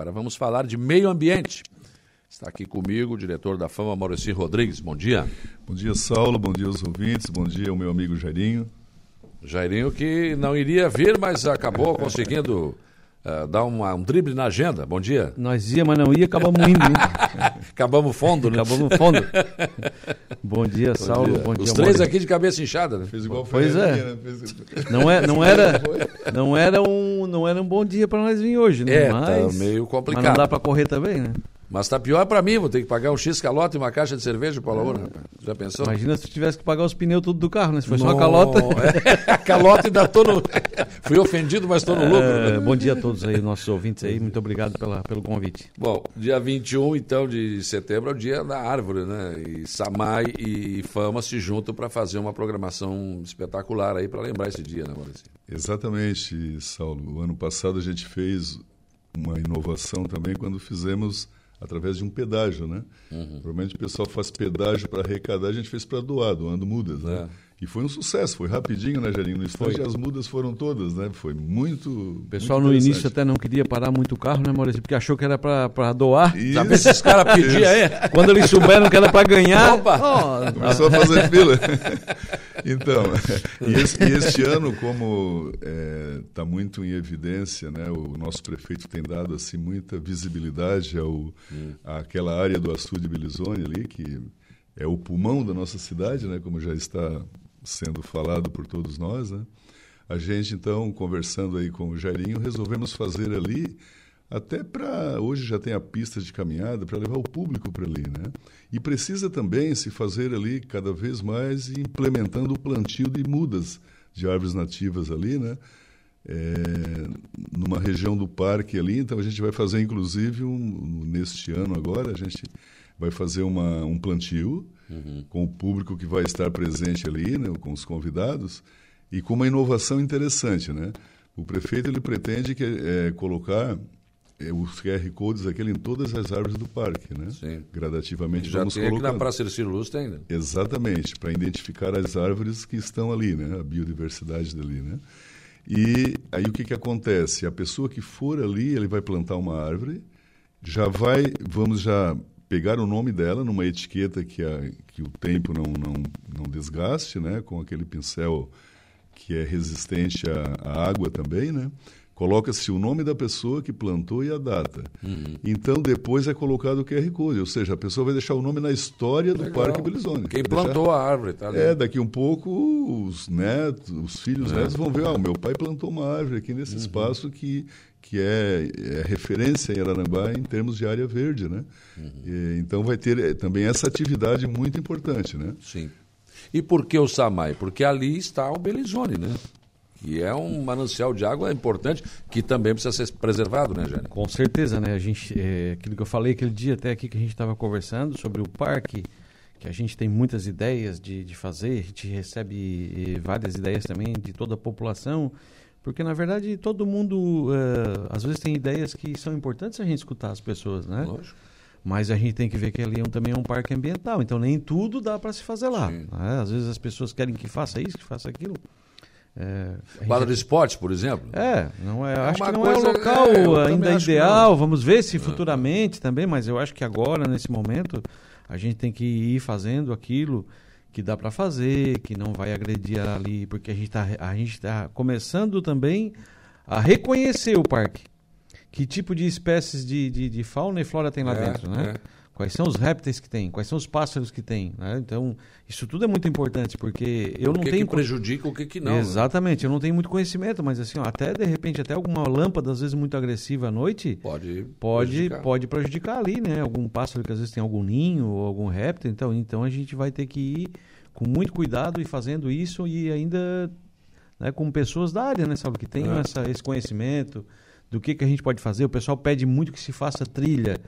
Agora vamos falar de meio ambiente. Está aqui comigo o diretor da Fama, Maurício Rodrigues. Bom dia. Bom dia, Saulo. Bom dia aos ouvintes. Bom dia ao meu amigo Jairinho. Jairinho que não iria vir, mas acabou conseguindo uh, dar uma, um drible na agenda. Bom dia. Nós ia, mas não ia, acabamos indo. acabamos fundo, né? Acabamos fundo. Bom dia, Bom Saulo. Dia. Bom dia, Os três aqui de cabeça inchada, né? Fez igual Pois é. Né? Não, é não, era, não, era um, não era um bom dia para nós vir hoje, né? É, tá mas, tá meio complicado. Mas não dá para correr também, né? Mas tá pior para mim, vou ter que pagar um X calote e uma caixa de cerveja para a Laura. Já pensou? Imagina se tu tivesse que pagar os pneus tudo do carro, né? Se fosse uma calota. É, calota ainda tô no. Fui ofendido, mas estou no lucro. É, bom dia a todos aí, nossos ouvintes aí. Muito obrigado pela, pelo convite. Bom, dia 21, então, de setembro é o dia da árvore, né? E Samai e Fama se juntam para fazer uma programação espetacular aí para lembrar esse dia, né, Maurício? Exatamente, Saulo. O ano passado a gente fez uma inovação também quando fizemos através de um pedágio, né? Uhum. Provavelmente o pessoal faz pedágio para arrecadar, a gente fez para doar, doando mudas, né? É. E foi um sucesso, foi rapidinho, né, Jarinho? No instante as mudas foram todas, né? Foi muito. O pessoal muito no início até não queria parar muito o carro, né, Maurício? Porque achou que era para doar. Isso. Sabe esses caras pediam aí? Quando eles souberam que era para ganhar. Opa! Oh, Começou a fazer fila. então, e, esse, e este ano, como está é, tá muito em evidência, né? O nosso prefeito tem dado assim muita visibilidade ao, hum. àquela área do açude Belizone ali, que é o pulmão da nossa cidade, né? Como já está sendo falado por todos nós, né? A gente, então, conversando aí com o Jairinho, resolvemos fazer ali, até para. Hoje já tem a pista de caminhada, para levar o público para ali, né? E precisa também se fazer ali cada vez mais implementando o plantio de mudas de árvores nativas ali, né? É, numa região do parque ali, então a gente vai fazer inclusive um, neste ano agora, a gente vai fazer uma, um plantio uhum. com o público que vai estar presente ali, né, com os convidados, e com uma inovação interessante. Né? O prefeito ele pretende que, é, colocar é, os QR Codes aquele em todas as árvores do parque, né? Sim. Gradativamente Já vamos tem colocando. na Praça Ercílio Luz tem, né? Exatamente, para identificar as árvores que estão ali, né? A biodiversidade dali, né? E aí o que, que acontece? A pessoa que for ali, ele vai plantar uma árvore, já vai, vamos já pegar o nome dela numa etiqueta que, a, que o tempo não, não, não desgaste, né? Com aquele pincel que é resistente à, à água também, né? Coloca-se o nome da pessoa que plantou e a data. Uhum. Então, depois é colocado o QR Code, ou seja, a pessoa vai deixar o nome na história do Legal. Parque Belizone. Quem plantou deixar... a árvore, tá ali. É, daqui um pouco os netos, os filhos é. netos vão ver, ah, meu pai plantou uma árvore aqui nesse uhum. espaço que que é, é, referência em Araranguá em termos de área verde, né? Uhum. E, então vai ter eh, também essa atividade muito importante, né? Sim. E por que o Samai? Porque ali está o Belizone, né? Que é um manancial de água importante que também precisa ser preservado, né, Jânio? Com certeza, né? A gente, é, aquilo que eu falei aquele dia até aqui que a gente estava conversando sobre o parque, que a gente tem muitas ideias de, de fazer, a gente recebe eh, várias ideias também de toda a população porque, na verdade, todo mundo, uh, às vezes, tem ideias que são importantes a gente escutar as pessoas, né? Lógico. Mas a gente tem que ver que ali é um, também é um parque ambiental, então nem tudo dá para se fazer lá. Né? Às vezes as pessoas querem que faça isso, que faça aquilo. É, Quadra de esporte, por exemplo? É, não é, é acho que não é o local é, ainda ideal. Vamos ver se futuramente também, mas eu acho que agora, nesse momento, a gente tem que ir fazendo aquilo que dá para fazer, que não vai agredir ali, porque a gente está tá começando também a reconhecer o parque. Que tipo de espécies de, de, de fauna e flora tem lá é, dentro, né? É. Quais são os répteis que tem? Quais são os pássaros que tem? Né? Então, isso tudo é muito importante, porque eu o não que tenho... O que prejudica, o que, que não. Né? Exatamente, né? eu não tenho muito conhecimento, mas assim, ó, até de repente, até alguma lâmpada, às vezes muito agressiva à noite... Pode pode prejudicar. Pode prejudicar ali, né? Algum pássaro que às vezes tem algum ninho ou algum réptil, então, então a gente vai ter que ir com muito cuidado e fazendo isso e ainda né, com pessoas da área, né, sabe, que tenham é. essa, esse conhecimento do que, que a gente pode fazer. O pessoal pede muito que se faça trilha,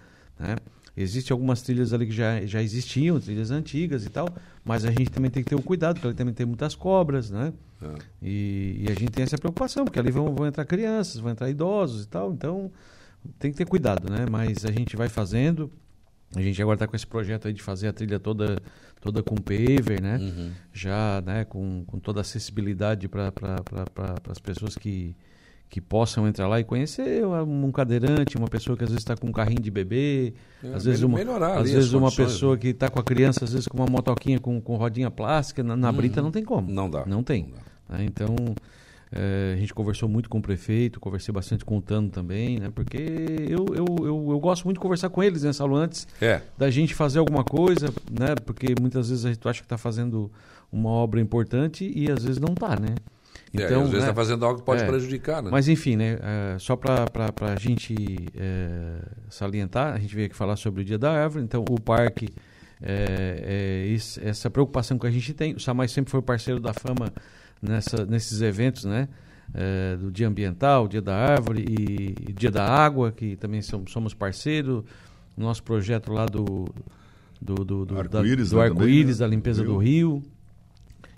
né? Existem algumas trilhas ali que já, já existiam, trilhas antigas e tal, mas a gente também tem que ter o um cuidado, porque ali também tem muitas cobras, né? É. E, e, a gente tem essa preocupação, porque ali vão, vão entrar crianças, vão entrar idosos e tal, então tem que ter cuidado, né? Mas a gente vai fazendo, a gente agora está com esse projeto aí de fazer a trilha toda toda com paver, né? Uhum. Já, né, com, com toda a acessibilidade para pra, as pessoas que, que possam entrar lá e conhecer um cadeirante, uma pessoa que às vezes está com um carrinho de bebê, é, às vezes uma, às vezes uma pessoa né? que está com a criança, às vezes com uma motoquinha com, com rodinha plástica, na, na uhum. brita não tem como. Não dá. Não tem. Não dá. Né? Então, é, a gente conversou muito com o prefeito, conversei bastante com o Tano também, né? Porque eu, eu, eu, eu gosto muito de conversar com eles, né, Saulo, antes é. da gente fazer alguma coisa, né? Porque muitas vezes a gente acha que está fazendo uma obra importante e às vezes não está, né? Então, é, às vezes está né? fazendo algo que pode é, prejudicar, né? Mas enfim, né? É, só para a gente é, salientar, a gente veio aqui falar sobre o Dia da Árvore, então o parque, é, é essa preocupação que a gente tem, o Samai sempre foi parceiro da fama nessa, nesses eventos, né? do Dia Ambiental, Dia da Árvore e, e Dia da Água, que também somos, somos parceiro, nosso projeto lá do do, do, do arco-íris, da, do arco né? da limpeza do rio.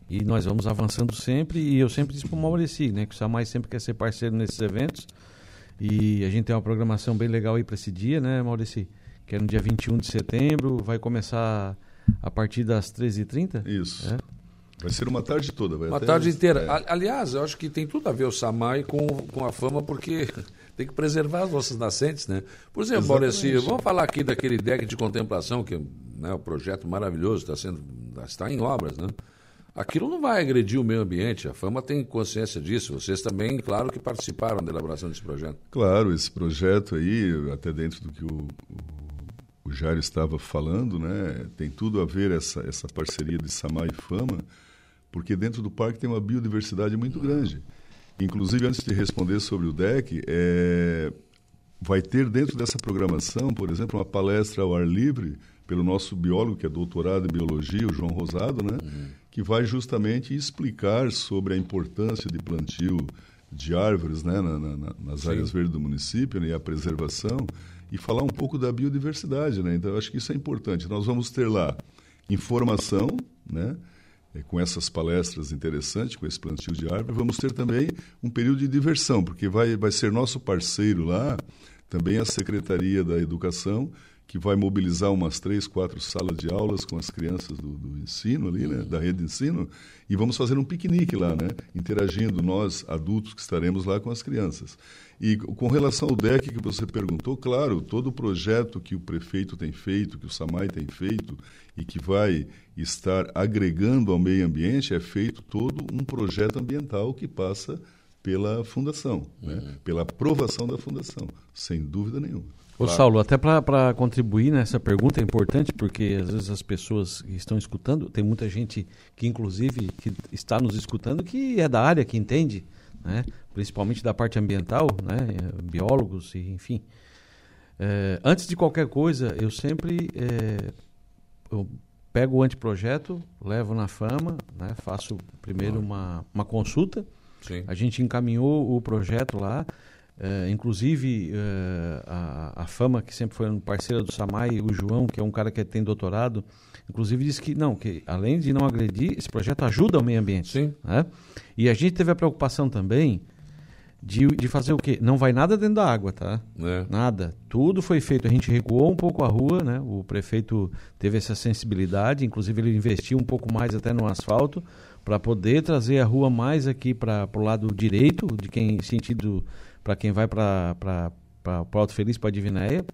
E nós vamos avançando sempre. E eu sempre disse para o Maurici, né? Que o Samai sempre quer ser parceiro nesses eventos. E a gente tem uma programação bem legal aí para esse dia, né, Maurici? Que é no dia 21 de setembro. Vai começar a partir das 13h30? Isso. É? Vai ser uma tarde toda. uma tarde inteira. É. Aliás, eu acho que tem tudo a ver o Samai com, com a fama, porque tem que preservar as nossas nascentes, né? Por exemplo, Maurici, vamos falar aqui daquele deck de contemplação, que né, o projeto maravilhoso está sendo está em obras, né? Aquilo não vai agredir o meio ambiente, a Fama tem consciência disso. Vocês também, claro, que participaram da elaboração desse projeto. Claro, esse projeto aí, até dentro do que o, o, estava falando, né, tem tudo a ver essa, essa parceria de Samar e Fama, porque dentro do parque tem uma biodiversidade muito grande. Inclusive, antes de responder sobre o DEC, é, vai ter dentro dessa programação, por exemplo, uma palestra ao ar livre pelo nosso biólogo, que é doutorado em biologia, o João Rosado, né? Uhum. Que vai justamente explicar sobre a importância de plantio de árvores né? Na, na, nas Sim. áreas verdes do município né? e a preservação, e falar um pouco da biodiversidade. Né? Então, eu acho que isso é importante. Nós vamos ter lá informação, né? É, com essas palestras interessantes, com esse plantio de árvore, vamos ter também um período de diversão, porque vai, vai ser nosso parceiro lá, também a Secretaria da Educação, que vai mobilizar umas três, quatro salas de aulas com as crianças do, do ensino ali, né, da rede de ensino, e vamos fazer um piquenique lá, né, interagindo nós, adultos que estaremos lá com as crianças. E com relação ao DEC que você perguntou, claro, todo o projeto que o prefeito tem feito, que o SAMAI tem feito e que vai estar agregando ao meio ambiente, é feito todo um projeto ambiental que passa pela fundação, né? uhum. pela aprovação da fundação, sem dúvida nenhuma. Ô claro. Saulo, até para contribuir nessa pergunta é importante, porque às vezes as pessoas que estão escutando, tem muita gente que inclusive que está nos escutando que é da área, que entende, né? principalmente da parte ambiental, né? biólogos, e, enfim. É, antes de qualquer coisa, eu sempre é, eu pego o anteprojeto, levo na fama, né? faço primeiro uma, uma consulta, Sim. a gente encaminhou o projeto lá, é, inclusive, é, a, a, Fama, que sempre foi um parceiro do Samai, o João, que é um cara que tem doutorado, inclusive disse que não, que além de não agredir, esse projeto ajuda o meio ambiente. Sim. Né? E a gente teve a preocupação também de, de fazer o quê? Não vai nada dentro da água, tá? É. Nada. Tudo foi feito. A gente recuou um pouco a rua, né? O prefeito teve essa sensibilidade, inclusive ele investiu um pouco mais até no asfalto para poder trazer a rua mais aqui para o lado direito, de quem sentido para quem vai para o Alto Feliz, para a Divinéia.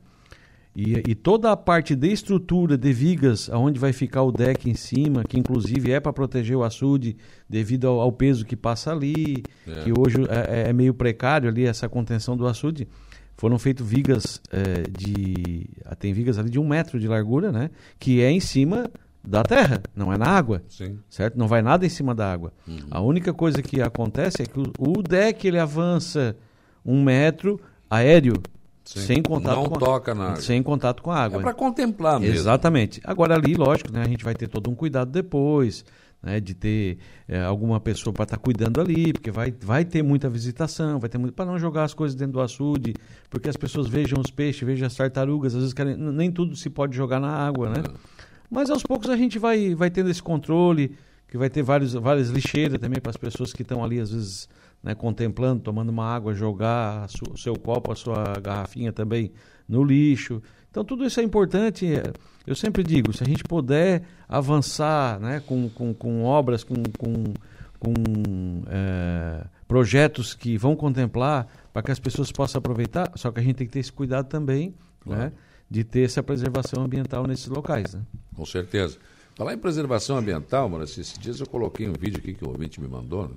E, e, toda a parte de estrutura de vigas, aonde vai ficar o deck em cima, que inclusive é para proteger o açude devido ao, ao, peso que passa ali, é. que hoje é, é, é, meio precário ali essa contenção do açude. Foram feitas vigas é, de. Ah, tem vigas ali de um metro de largura, né? Que é em cima da terra, não é na água. Sim. Certo? Não vai nada em cima da água. Uhum. A única coisa que acontece é que o, o deck ele avança um metro aéreo Sim. sem contato não com toca na água. sem contato com a água. É para contemplar mesmo. Exatamente. Agora ali, lógico, né, a gente vai ter todo um cuidado depois, né, de ter é, alguma pessoa para estar tá cuidando ali, porque vai, vai ter muita visitação, vai ter muito para não jogar as coisas dentro do açude, porque as pessoas vejam os peixes, vejam as tartarugas, às vezes querem, nem tudo se pode jogar na água, né? É. Mas aos poucos a gente vai vai tendo esse controle, que vai ter vários várias lixeiras também para as pessoas que estão ali às vezes né, contemplando, tomando uma água, jogar o seu copo, a sua garrafinha também no lixo. Então, tudo isso é importante. Eu sempre digo, se a gente puder avançar né, com, com, com obras, com, com, com é, projetos que vão contemplar para que as pessoas possam aproveitar, só que a gente tem que ter esse cuidado também, claro. né? De ter essa preservação ambiental nesses locais, né? Com certeza. Falar em preservação ambiental, mano, esses dias eu coloquei um vídeo aqui que o ouvinte me mandou, né?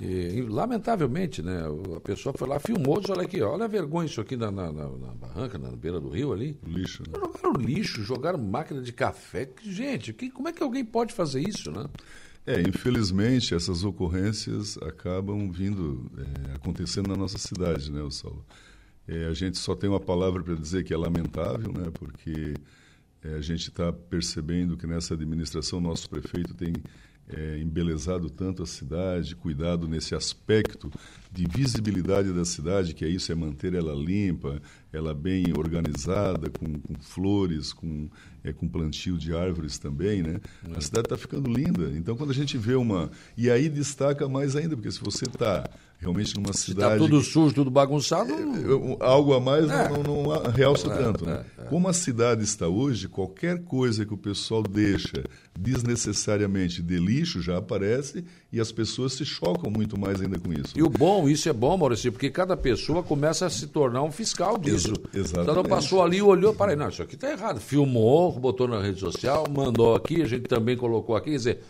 E, lamentavelmente, né, a pessoa foi lá, filmou, disse, olha aqui, olha a vergonha isso aqui na, na, na, na barranca, na beira do rio ali. Lixo. Né? Jogaram lixo, jogaram máquina de café. Gente, que, como é que alguém pode fazer isso, né? É, infelizmente essas ocorrências acabam vindo, é, acontecendo na nossa cidade, né, Saulo? É, a gente só tem uma palavra para dizer que é lamentável, né, porque é, a gente está percebendo que nessa administração nosso prefeito tem é, embelezado tanto a cidade, cuidado nesse aspecto de visibilidade da cidade, que é isso, é manter ela limpa, ela bem organizada, com, com flores, com, é, com plantio de árvores também, né? É. A cidade está ficando linda. Então, quando a gente vê uma... E aí destaca mais ainda, porque se você está realmente numa Se cidade... está tudo sujo, tudo bagunçado... É, algo a mais é. não, não, não, realça é, tanto, né? É, Como a cidade está hoje, qualquer coisa que o pessoal deixa desnecessariamente de lixo já aparece e as pessoas se chocam muito mais ainda com isso. E o bom, isso é bom, Maurício, porque cada pessoa começa a se tornar um fiscal disso. Ex exatamente. Então passou ali, olhou, para não, isso aqui está errado. Filmou, botou na rede social, mandou aqui, a gente também colocou aqui, quer dizer,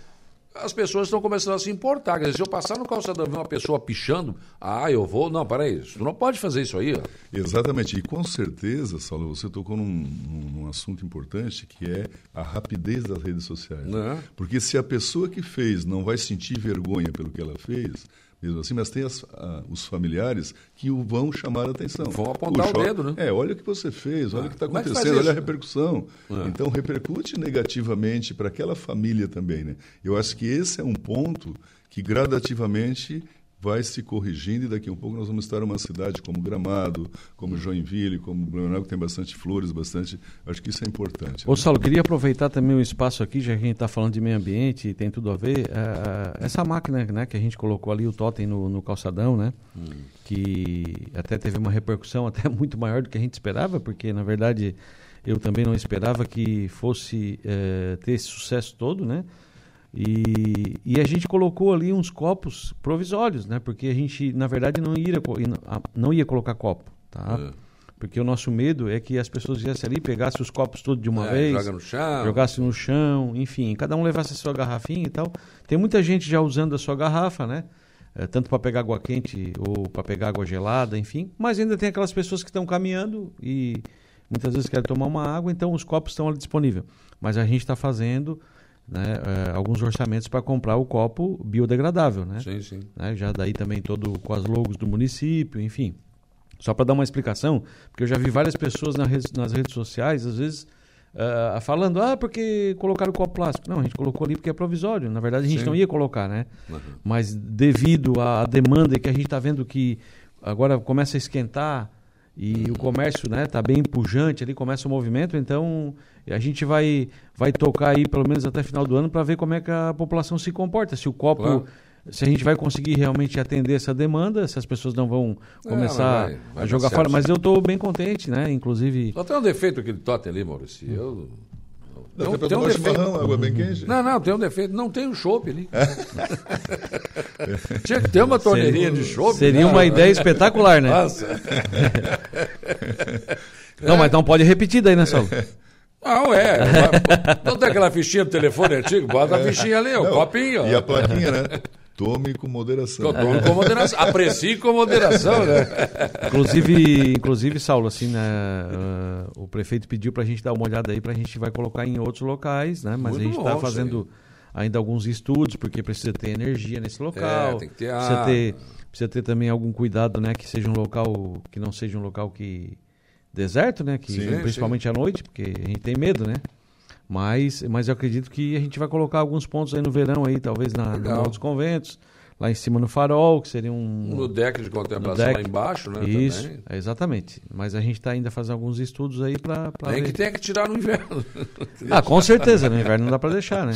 as pessoas estão começando a se importar. Quer dizer, se eu passar no calçadão e ver uma pessoa pichando, ah, eu vou. Não, peraí, tu não pode fazer isso aí. Ó. Exatamente. E com certeza, Saulo, você tocou num, num, assunto importante que é a rapidez das redes sociais. É. Porque se a pessoa que fez não vai sentir vergonha pelo que ela fez, mesmo assim, mas tem as, a, os familiares que o vão chamar a atenção. Vão apontar o, o dedo, né? É, olha o que você fez, olha ah, o que está é acontecendo, olha a repercussão. Ah. Então, repercute negativamente para aquela família também, né? Eu acho que esse é um ponto que gradativamente vai se corrigindo e daqui a um pouco nós vamos estar uma cidade como Gramado, como Joinville, como Blumenau, que tem bastante flores, bastante. Acho que isso é importante. Ô, né? Saulo, queria aproveitar também o espaço aqui, já que a gente está falando de meio ambiente e tem tudo a ver. Uh, essa máquina né, que a gente colocou ali, o totem no, no calçadão, né? Hum. Que até teve uma repercussão até muito maior do que a gente esperava, porque na verdade eu também não esperava que fosse uh, ter esse sucesso todo, né? E, e a gente colocou ali uns copos provisórios, né? Porque a gente, na verdade, não ia, não ia colocar copo, tá? É. Porque o nosso medo é que as pessoas viessem ali, pegassem os copos todos de uma é, vez, joga no chão. jogassem no chão, enfim, cada um levasse a sua garrafinha e tal. Tem muita gente já usando a sua garrafa, né? É, tanto para pegar água quente ou para pegar água gelada, enfim. Mas ainda tem aquelas pessoas que estão caminhando e muitas vezes querem tomar uma água, então os copos estão ali disponíveis. Mas a gente está fazendo né, é, alguns orçamentos para comprar o copo biodegradável, né? Sim, sim. Né, já daí também todo com as logos do município, enfim. Só para dar uma explicação, porque eu já vi várias pessoas nas redes, nas redes sociais, às vezes, uh, falando, ah, porque colocaram o copo plástico. Não, a gente colocou ali porque é provisório. Na verdade, a gente sim. não ia colocar, né? Uhum. Mas devido à demanda que a gente está vendo que agora começa a esquentar e o comércio está né, tá bem pujante ali, começa o movimento, então a gente vai, vai tocar aí pelo menos até final do ano para ver como é que a população se comporta, se o copo, claro. se a gente vai conseguir realmente atender essa demanda, se as pessoas não vão começar vai, vai a jogar fora. Mas eu estou bem contente, né? Inclusive. Só tem um defeito aquele totem ali, Maurício. Eu não, tem, tem um defeito. Chimarrão, água bem quente. Não, não, tem um defeito. Não tem o um chopp ali. Tinha que ter uma torneirinha seria, de chopp. Seria né? uma ideia espetacular, né? Nossa. não, mas não pode repetir daí, né, Saulo? Não, é. Não tem aquela fichinha do telefone antigo? Bota a fichinha ali, o copinho. E a plaquinha, né? Tome com moderação. Tome com moderação. Aprecie com moderação, né? Inclusive, inclusive Saulo, assim, né, uh, o prefeito pediu para a gente dar uma olhada aí, para a gente vai colocar em outros locais, né? Mas Muito a gente está fazendo ainda alguns estudos, porque precisa ter energia nesse local. É, tem que ter precisa ter, precisa ter também algum cuidado, né? Que seja um local, que não seja um local que deserto, né? Que, sim, principalmente sim. à noite, porque a gente tem medo, né? Mas, mas eu acredito que a gente vai colocar alguns pontos aí no verão aí, talvez na, no dos conventos, lá em cima no farol, que seria um. No deck de contemplação deck. lá embaixo, né? Isso, é, exatamente. Mas a gente está ainda fazendo alguns estudos aí para. Tem que ter que tirar no inverno. ah, com certeza, no inverno não dá para deixar, né?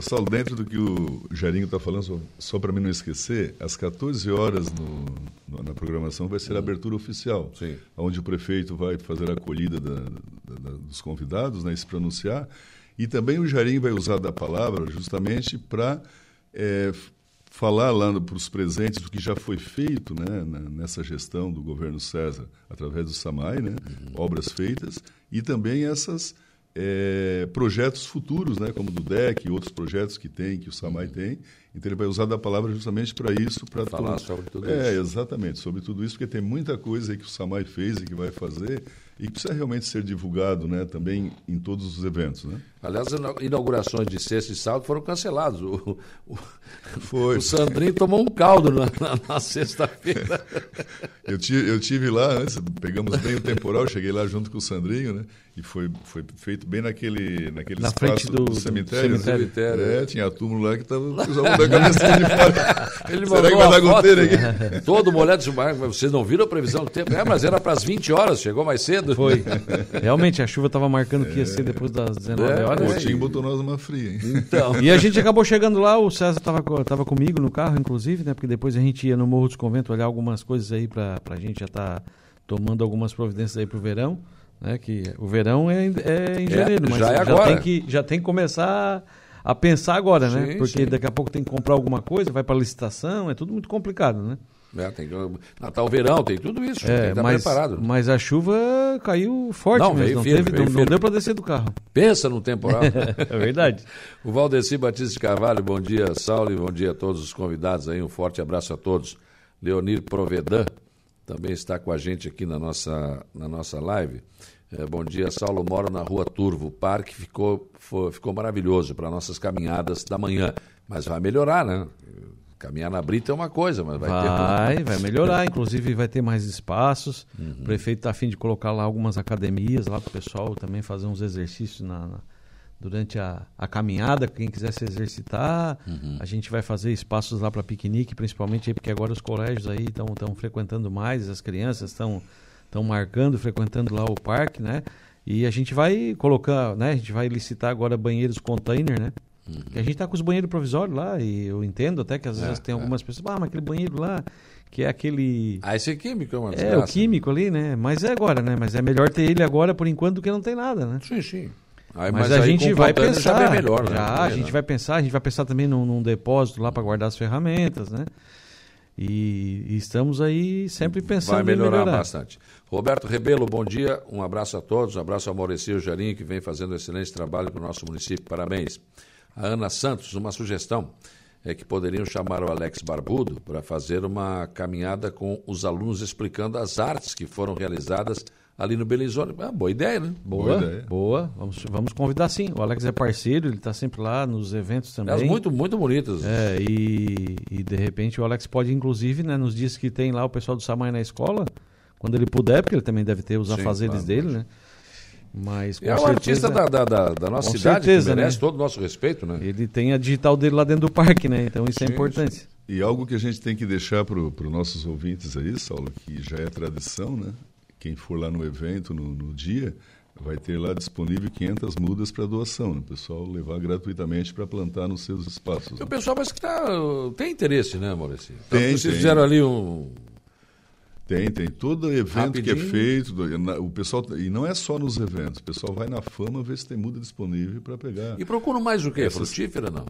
Saulo, dentro do que o Jairinho está falando, só, só para mim não esquecer, às 14 horas no, no, na programação vai ser a abertura oficial, Sim. onde o prefeito vai fazer a acolhida da, da, da, dos convidados, né, se pronunciar. E também o Jairinho vai usar da palavra justamente para. É, falar lá para os presentes do que já foi feito né, nessa gestão do governo César, através do SAMAI, né, uhum. obras feitas, e também essas é, projetos futuros, né, como do DEC e outros projetos que tem, que o SAMAI uhum. tem. Então ele vai usar da palavra justamente para isso, para falar sobre tudo é, isso. É, exatamente, sobre tudo isso, porque tem muita coisa que o SAMAI fez e que vai fazer e precisa realmente ser divulgado, né, também em todos os eventos, né? Aliás, as inaugurações de sexta e sábado foram canceladas. O, o, Foi. o Sandrinho tomou um caldo na, na, na sexta-feira. eu, tive, eu tive lá antes, pegamos bem o temporal, cheguei lá junto com o Sandrinho, né? E foi, foi feito bem naquele, naquele na espaço do, do, cemitério. Do cemitério. Né? É, tinha túmulo lá que estava da cabeça de fora. Ele Será que vai dar goteira aqui? Todo molhado, vocês não viram a previsão do tempo? É, mas era para as 20 horas, chegou mais cedo. Foi. Realmente, a chuva estava marcando que ia ser depois das 19 é, horas. O Coutinho botou nós numa fria, hein? Então. E a gente acabou chegando lá, o César estava tava comigo no carro, inclusive, né? Porque depois a gente ia no Morro dos Conventos olhar algumas coisas aí para a gente já estar tá tomando algumas providências aí para o verão. Né, que o verão é, é em é, janeiro, é, mas já, é agora. tem que, já tem que começar a pensar agora, né? sim, né? Porque sim. daqui a pouco tem que comprar alguma coisa, vai para licitação, é tudo muito complicado, né? É, tem que, Natal, verão, tem tudo isso, é, tem que estar mas, preparado. Mas a chuva caiu forte não, mesmo, não, firme, teve, não, não, deu para descer do carro. Pensa no temporal. é verdade. o Valdeci Batista de Carvalho, bom dia, Saulo, e bom dia a todos os convidados aí, um forte abraço a todos. Leonir Provedan também está com a gente aqui na nossa, na nossa live. É, bom dia, Saulo. Moro na rua Turvo. O parque ficou, foi, ficou maravilhoso para nossas caminhadas da manhã. Mas vai melhorar, né? Caminhar na brita é uma coisa, mas vai, vai ter. Vai, melhorar. Inclusive, vai ter mais espaços. Uhum. O prefeito está afim de colocar lá algumas academias lá para o pessoal também fazer uns exercícios na, na durante a, a, caminhada, quem quiser se exercitar. Uhum. A gente vai fazer espaços lá para piquenique, principalmente porque agora os colégios aí estão frequentando mais, as crianças estão estão marcando, frequentando lá o parque, né? E a gente vai colocar, né? A gente vai licitar agora banheiros container, né? Uhum. a gente está com os banheiros provisórios lá e eu entendo até que às vezes é, tem é. algumas pessoas, ah, mas aquele banheiro lá, que é aquele... Ah, esse é químico, é É, o químico ali, né? Mas é agora, né? Mas é melhor ter ele agora por enquanto do que não tem nada, né? Sim, sim. Aí, mas, mas, a gente vai pensar, já, melhor, né? já a gente vai pensar, a gente vai pensar também num, num depósito lá para guardar as ferramentas, né? E, e, estamos aí sempre pensando Vai melhorar, em melhorar bastante. Roberto Rebelo, bom dia. Um abraço a todos. Um abraço ao Maurício Jarim, que vem fazendo um excelente trabalho para o nosso município. Parabéns. A Ana Santos, uma sugestão é que poderiam chamar o Alex Barbudo para fazer uma caminhada com os alunos explicando as artes que foram realizadas ali no Belizone. Ah, boa ideia, né? Boa, boa. Ideia. boa. Vamos, vamos convidar sim. O Alex é parceiro, ele está sempre lá nos eventos também. Elas muito, muito bonitas. É, e, e de repente o Alex pode, inclusive, né, nos dias que tem lá o pessoal do Samai na escola, quando ele puder, porque ele também deve ter os sim, afazeres claro, dele, né? Mas é um artista da, da, da, da nossa com cidade, certeza, que merece né? todo o nosso respeito, né? Ele tem a digital dele lá dentro do parque, né? Então isso é sim, é importante. Sim. E algo que a gente tem que deixar para os nossos ouvintes aí, Saulo, que já é tradição, né? quem for lá no evento, no, no dia, vai ter lá disponível 500 mudas para doação, né? o pessoal levar gratuitamente para plantar nos seus espaços. Né? O pessoal parece que tá, tem interesse, né, Maurício? Então, tem, Vocês tem. fizeram ali um... Tem, tem. Todo evento Rapidinho. que é feito, o pessoal e não é só nos eventos. O pessoal vai na fama ver se tem muda disponível para pegar. E procuram mais o quê? Essas... Frutífera não?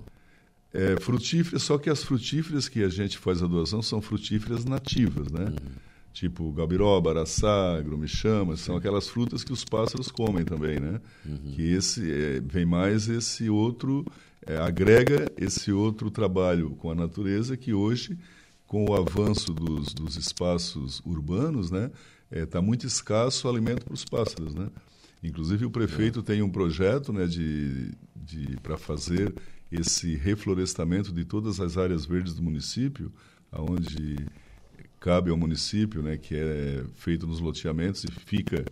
É, frutíferas, só que as frutíferas que a gente faz a doação são frutíferas nativas, né? Uhum tipo gabiroba, araçá, grumichama, são aquelas frutas que os pássaros comem também, né? Uhum. Que esse é, vem mais esse outro é, agrega esse outro trabalho com a natureza que hoje com o avanço dos, dos espaços urbanos, né, está é, tá muito escasso o alimento para os pássaros, né? Inclusive o prefeito é. tem um projeto, né, de, de para fazer esse reflorestamento de todas as áreas verdes do município, aonde cabe ao município, né, que é feito nos loteamentos e fica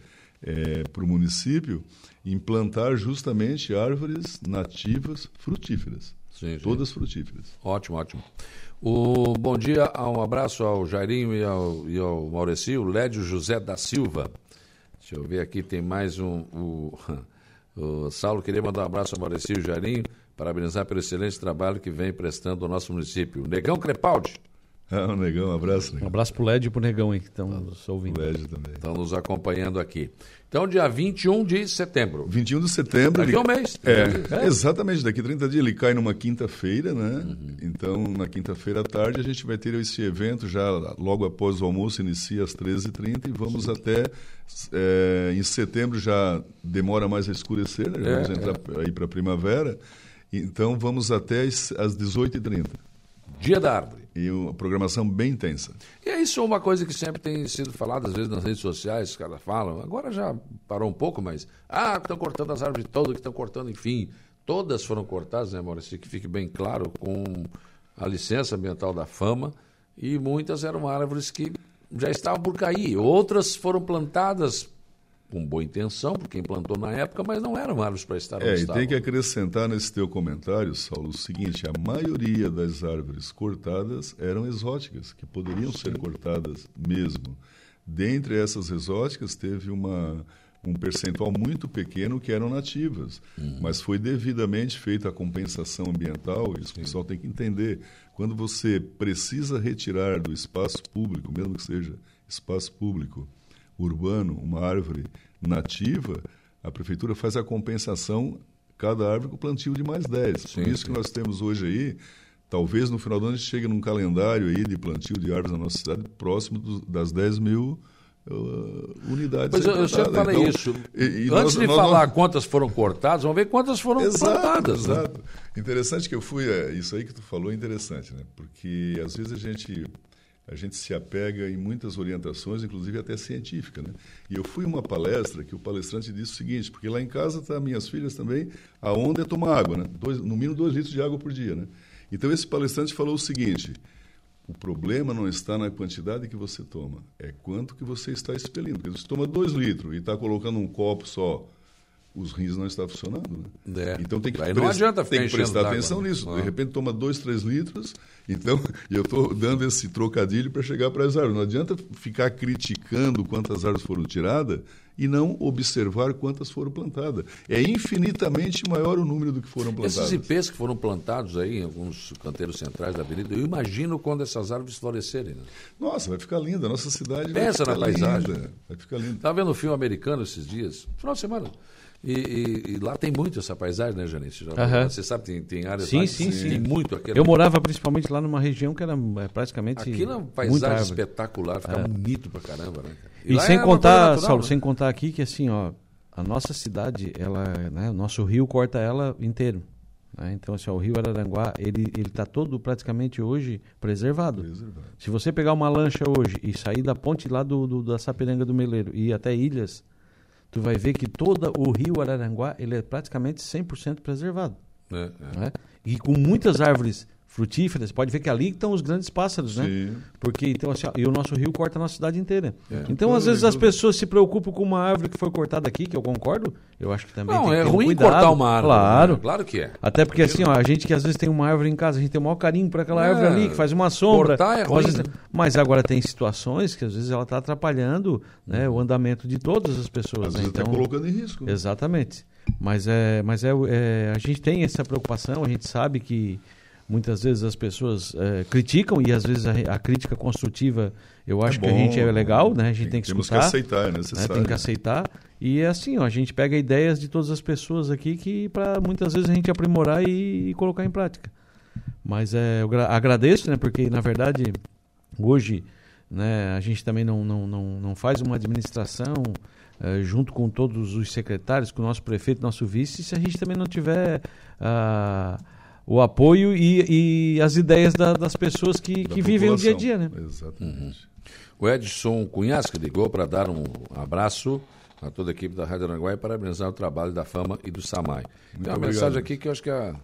é, para o município, implantar justamente árvores nativas frutíferas. Sim, sim. Todas frutíferas. Ótimo, ótimo. O, bom dia, um abraço ao Jairinho e ao, e ao Lédio José da Silva. Deixa eu ver aqui, tem mais um. O, o Saulo queria mandar um abraço ao Maurício e Jairinho, parabenizar pelo excelente trabalho que vem prestando ao nosso município. Negão Crepaldi. Ah, o Negão, um abraço, Um Negão. abraço pro LED e pro Negão aí que estão nos O ouvindo. Led também. Estão nos acompanhando aqui. Então, dia 21 de setembro. 21 de setembro. Daqui ele- a um mês. É, exatamente, daqui a 30 dias ele cai numa quinta-feira, né? Uhum. Então, na quinta-feira à tarde, a gente vai ter esse evento já logo após o almoço, inicia às 13h30 e vamos até. é, em setembro já demora mais a escurecer, né? Já É, vamos entrar aí para a primavera. Então, vamos até às às 18h30. Dia da árvore. E uma programação bem intensa. E é isso uma coisa que sempre tem sido falada, às vezes nas redes sociais, os caras falam, agora já parou um pouco, mas, ah, estão cortando as árvores todas, que estão cortando, enfim. Todas foram cortadas, né, Maurício? Que fique bem claro, com a licença ambiental da fama, e muitas eram árvores que já estavam por cair. Outras foram plantadas com boa intenção, por quem plantou na época, mas não eram árvores para estar onde É, e tem que acrescentar nesse teu comentário, Saulo, o seguinte: a maioria das árvores cortadas eram exóticas, que poderiam ser cortadas mesmo. Dentre essas exóticas, teve uma, um percentual muito pequeno que eram nativas, mas foi devidamente feita a compensação ambiental. Isso o pessoal tem que entender. Quando você precisa retirar do espaço público, mesmo que seja espaço público, urbano, uma árvore nativa, a prefeitura faz a compensação cada árvore com plantio de mais 10. Por Sim, isso que nós temos hoje aí, talvez no final do ano a gente chegue num calendário aí de plantio de árvores na nossa cidade próximo dos- das 10 mil uh, unidades. Pois eu, eu sempre falei Então, isso. e- e Antes nós- de nós falar não- quantas foram cortadas, vamos ver quantas foram Exato, plantadas. né? exato. Interessante que eu fui, é, isso aí que tu falou é interessante, né? Porque às vezes a gente a gente se apega em muitas orientações, inclusive até científica, né? E eu fui uma palestra que o palestrante disse o seguinte, porque lá em casa tá minhas filhas também, a onda é tomar água, né? Dois, no mínimo dois litros de água por dia, né? Então esse palestrante falou o seguinte: o problema não está na quantidade que você toma, é quanto que você está expelindo. Porque você toma dois litros e está colocando um copo só, os rins não estão funcionando. Né? É. Então tem que, Aí não pres- adianta ficar tem que prestar atenção né? nisso. Ah. De repente toma dois, três litros. Então, eu estou dando esse trocadilho para chegar para as árvores. Não adianta ficar criticando quantas árvores foram tiradas e não observar quantas foram plantadas. É infinitamente maior o número do que foram plantadas. Esses ipês que foram plantados aí em alguns canteiros centrais da avenida, eu imagino quando essas árvores florescerem. Né? Nossa, vai ficar linda. A nossa cidade Pensa vai na ficar paisagem. linda. Vai ficar linda. Estava vendo um filme americano esses dias, final de semana. E, e- e lá tem muito essa paisagem, né, Janice? Já- Aham. Você sabe, tem, tem áreas Sim, lá que sim, sim. tem muito aquele. Eu morava principalmente lá numa região que era é, praticamente Aquilo é uma paisagem espetacular, fica bonito pra caramba, né? E, lá sem é contar, natural, Saulo, né? sem contar aqui que assim, ó, a nossa cidade, ela, né, o nosso rio corta ela inteiro. né? Então, assim, ó, o rio Araranguá, ele ele está todo praticamente hoje preservado. Preservado. Se você pegar uma lancha hoje e sair da ponte lá do, do- da Sapiranga do Meleiro e ir até Ilhas, tu vai ver que todo o rio Araranguá, ele é praticamente 100% preservado. É, é. né? E com muitas árvores frutíferas, pode ver que ali estão os grandes pássaros, né? Sim. Porque então assim, e o nosso rio corta a nossa cidade inteira. É. Então, às vezes as pessoas se preocupam com uma árvore que foi cortada aqui, que eu concordo. Eu acho que também Não, tem que é ter um ruim cuidado. cortar uma árvore. Claro. né? Claro que é. Até porque assim, ó, a gente que às vezes tem uma árvore em casa, a gente tem o maior carinho para aquela É, árvore ali, que faz uma sombra. cortar é ruim, vezes- né? Mas agora tem situações que às vezes ela está atrapalhando né, o andamento de todas as pessoas. Às né? vezes Então, está colocando em risco. né? Exatamente. Mas é, mas é, é, a gente tem essa preocupação, a gente sabe que muitas vezes as pessoas é, criticam e às vezes a, a crítica construtiva, eu acho que a bom, gente é legal, né? A gente tem, que Temos escutar, que aceitar, é né? necessário. tem que aceitar. E é assim, ó, a gente pega ideias de todas as pessoas aqui que para muitas vezes a gente aprimorar e, e colocar em prática. Mas é, eu gra- agradeço, né? Porque na verdade hoje né, a gente também não, não, não, não faz uma administração eh, junto com todos os secretários, com o nosso prefeito, nosso vice, se a gente também não tiver ah, o apoio e, e as ideias da- das pessoas que, Da que vivem o dia a dia, né? Exatamente. O Edson Cunhas, que ligou para dar um abraço a toda a equipe da Rádio Aranguá e parabenizar o trabalho da Fama e do Samai. Tem uma obrigado. mensagem aqui que eu acho que a,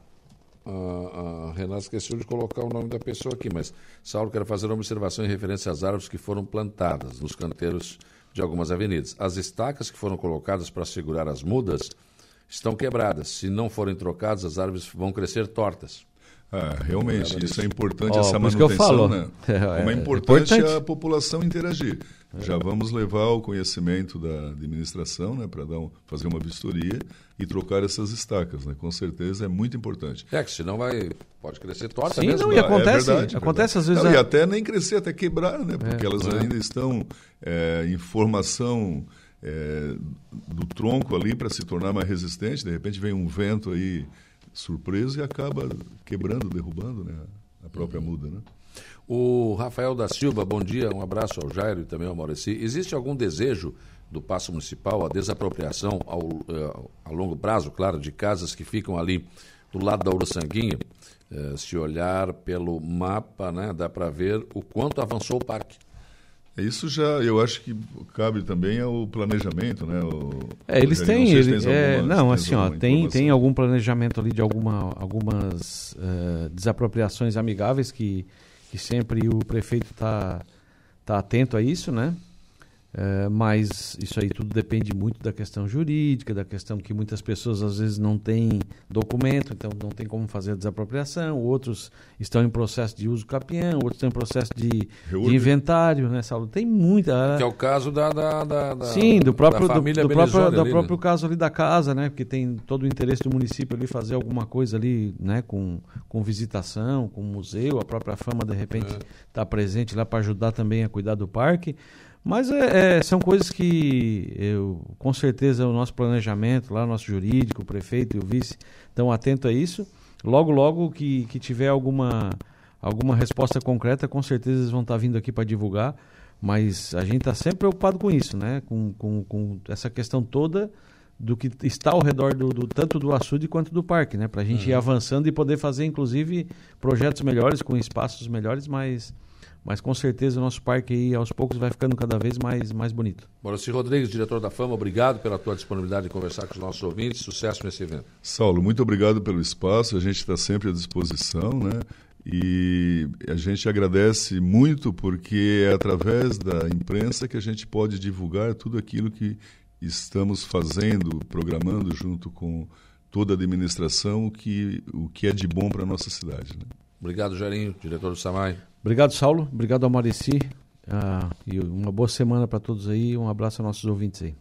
a, a Renata esqueceu de colocar o nome da pessoa aqui, mas Saulo quer fazer uma observação em referência às árvores que foram plantadas nos canteiros de algumas avenidas. As estacas que foram colocadas para segurar as mudas estão quebradas. Se não forem trocadas, as árvores vão crescer tortas. Ah, realmente, isso é importante, Ó, essa manutenção, falo. né? É, Como é é importante, importante. a população interagir. Já vamos levar ao conhecimento da administração, né, para um, fazer uma vistoria e trocar essas estacas, né? Com certeza é muito importante. É, que senão vai, pode crescer torta Sim, mesmo. não, e acontece- é verdade, acontece verdade. às vezes Não, a- E até nem crescer, até quebrar, né? Porque É, elas é. ainda estão é, em formação é, do tronco ali para se tornar mais resistente. De repente vem um vento aí surpresa e acaba quebrando, derrubando né? a própria Uhum. muda, né? O Rafael da Silva, bom dia, um abraço ao Jairo e também ao Maurici. Existe algum desejo do Paço Municipal, a desapropriação ao, eh, a longo prazo, claro, de casas que ficam ali do lado da Uruçanguinha? Eh, se olhar pelo mapa, né, dá para ver o quanto avançou o parque. Isso já, eu acho que cabe também ao planejamento, né? O, É, eles têm, não sei se ele, tens é, não, assim, ó, tem, tem algum planejamento ali de alguma, algumas eh, desapropriações amigáveis que, que sempre o prefeito está tá atento a isso, né? Eh, mas isso aí tudo depende muito da questão jurídica, da questão que muitas pessoas às vezes não têm documento, então não tem como fazer a desapropriação, outros estão em processo de uso capião, outros estão em processo de, de inventário, né, Saulo? Tem muita... Que é o caso da, da, da, da- Sim, do próprio, da do, família do próprio, Belizoni do ali, né? próprio caso ali da casa, né? Porque tem todo o interesse do município ali fazer alguma coisa ali, né? Com, com visitação, com museu, a própria fama de repente É. está presente lá para ajudar também a cuidar do parque. Mas é, é, são coisas que eu, com certeza o nosso planejamento, lá o nosso jurídico, o prefeito e o vice estão atentos a isso. Logo, logo que, que tiver alguma, alguma resposta concreta, com certeza eles vão estar vindo aqui para divulgar. Mas a gente está sempre preocupado com isso, né? Com, com, com essa questão toda do que está ao redor do, do- tanto do açude quanto do parque, né? Para a gente ir avançando e poder fazer, inclusive, projetos melhores, com espaços melhores, mas, mas com certeza o nosso parque aí, aos poucos, vai ficando cada vez mais, mais bonito. Maurici Rodrigues, diretor da Fama, obrigado pela tua disponibilidade de conversar com os nossos ouvintes. Sucesso nesse evento. Saulo, muito obrigado pelo espaço. A gente está sempre à disposição, né? E a gente agradece muito porque é através da imprensa que a gente pode divulgar tudo aquilo que estamos fazendo, programando junto com toda a administração, o que, o que é de bom para a nossa cidade. Né? Obrigado, Jairinho, diretor do Samai. Obrigado, Saulo. Obrigado ao Maurici. Ah, e uma boa semana para todos aí. Um abraço aos nossos ouvintes aí.